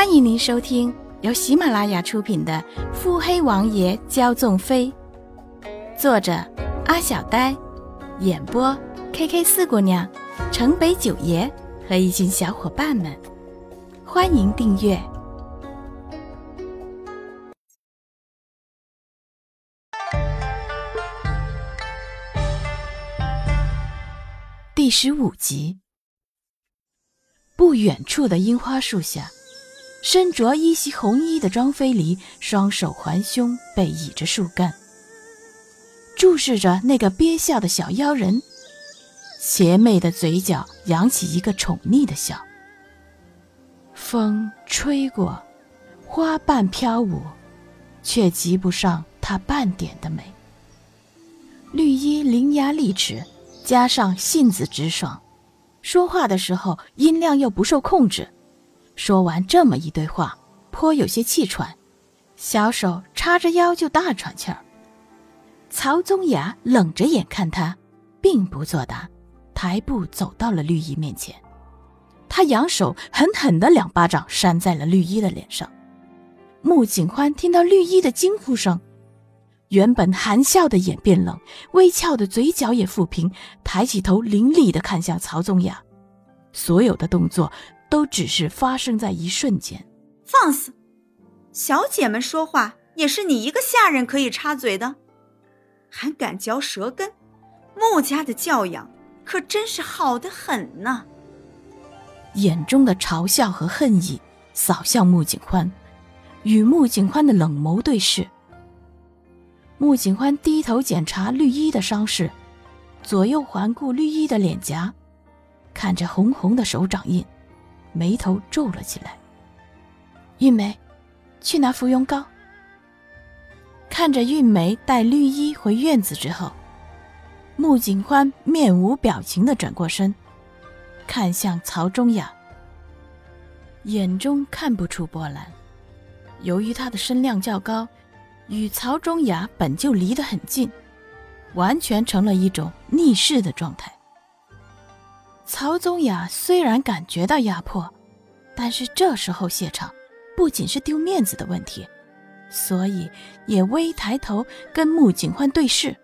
欢迎您收听由喜马拉雅出品的《腹黑王爷骄纵妃》，作者阿小呆，演播 K K 四姑娘、城北九爷和一群小伙伴们。欢迎订阅第十五集。不远处的樱花树下。身着一袭红衣的庄妃离双手环胸，背倚着树干，注视着那个憋笑的小妖人，邪魅的嘴角扬起一个宠溺的笑。风吹过，花瓣飘舞，却及不上她半点的美。绿衣伶牙俐齿，加上性子直爽，说话的时候音量又不受控制。说完这么一堆话，颇有些气喘，小手叉着腰就大喘气儿。曹宗雅冷着眼看他，并不作答，抬步走到了绿衣面前，他扬手狠狠的两巴掌扇在了绿衣的脸上。穆景欢听到绿衣的惊呼声，原本含笑的眼变冷，微翘的嘴角也抚平，抬起头凌厉的看向曹宗雅，所有的动作。都只是发生在一瞬间。放肆！小姐们说话也是你一个下人可以插嘴的，还敢嚼舌根？穆家的教养可真是好的很呢。眼中的嘲笑和恨意扫向穆景欢，与穆景欢的冷眸对视。穆景欢低头检查绿衣的伤势，左右环顾绿衣的脸颊，看着红红的手掌印。眉头皱了起来。玉梅，去拿芙蓉膏。看着玉梅带绿衣回院子之后，穆景欢面无表情的转过身，看向曹中雅，眼中看不出波澜。由于他的身量较高，与曹中雅本就离得很近，完全成了一种逆视的状态。曹宗雅虽然感觉到压迫，但是这时候谢场，不仅是丢面子的问题，所以也微抬头跟穆景欢对视。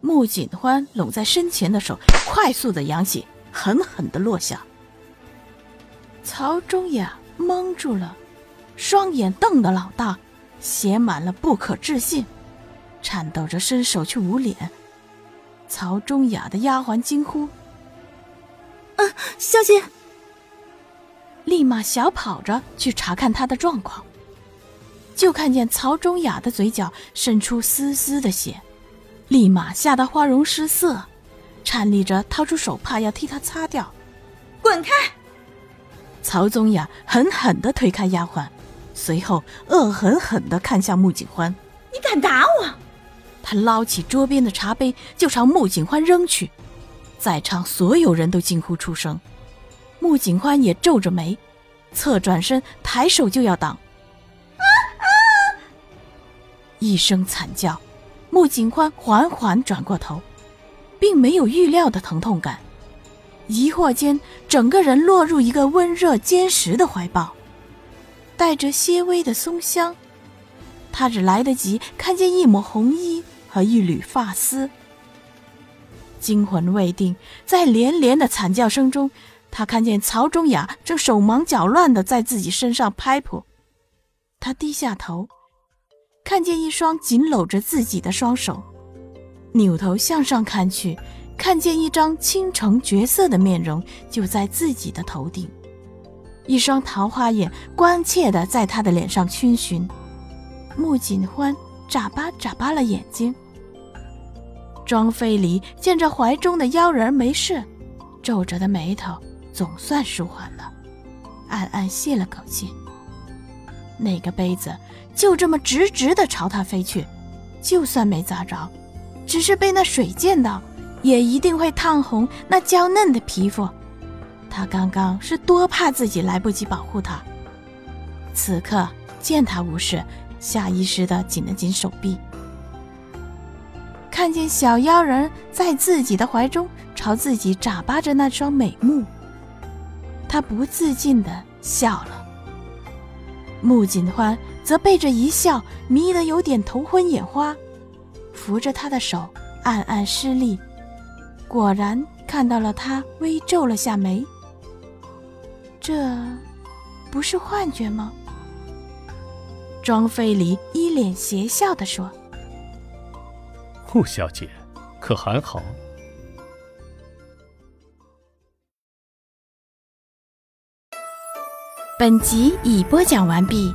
穆景欢拢在身前的手快速的扬起，狠狠的落下。曹中雅蒙住了，双眼瞪得老大，写满了不可置信，颤抖着伸手去捂脸。曹中雅的丫鬟惊呼：“啊，小姐！”立马小跑着去查看她的状况，就看见曹中雅的嘴角渗出丝丝的血，立马吓得花容失色，颤栗着掏出手帕要替她擦掉。滚开！曹宗雅狠狠地推开丫鬟，随后恶狠狠地看向穆景欢：“你敢打我！”他捞起桌边的茶杯就朝穆景欢扔去，在场所有人都惊呼出声。穆景欢也皱着眉，侧转身抬手就要挡。啊啊！一声惨叫，穆景欢缓缓转过头，并没有预料的疼痛感，疑惑间整个人落入一个温热坚实的怀抱，带着些微的松香。他只来得及看见一抹红衣。和一缕发丝，惊魂未定，在连连的惨叫声中，他看见曹忠雅正手忙脚乱的在自己身上拍扑。他低下头，看见一双紧搂着自己的双手，扭头向上看去，看见一张倾城绝色的面容就在自己的头顶，一双桃花眼关切的在他的脸上逡巡。穆锦欢眨巴眨巴了眼睛。庄妃离见着怀中的妖人没事，皱着的眉头总算舒缓了，暗暗泄了口气。那个杯子就这么直直的朝他飞去，就算没砸着，只是被那水溅到，也一定会烫红那娇嫩的皮肤。他刚刚是多怕自己来不及保护他，此刻见他无事，下意识的紧了紧手臂。看见小妖人在自己的怀中朝自己眨巴着那双美目，他不自禁的笑了。穆景欢则被这一笑迷得有点头昏眼花，扶着他的手暗暗施力，果然看到了他微皱了下眉。这，不是幻觉吗？庄飞离一脸邪笑地说：“顾小姐，可还好？”本集已播讲完毕。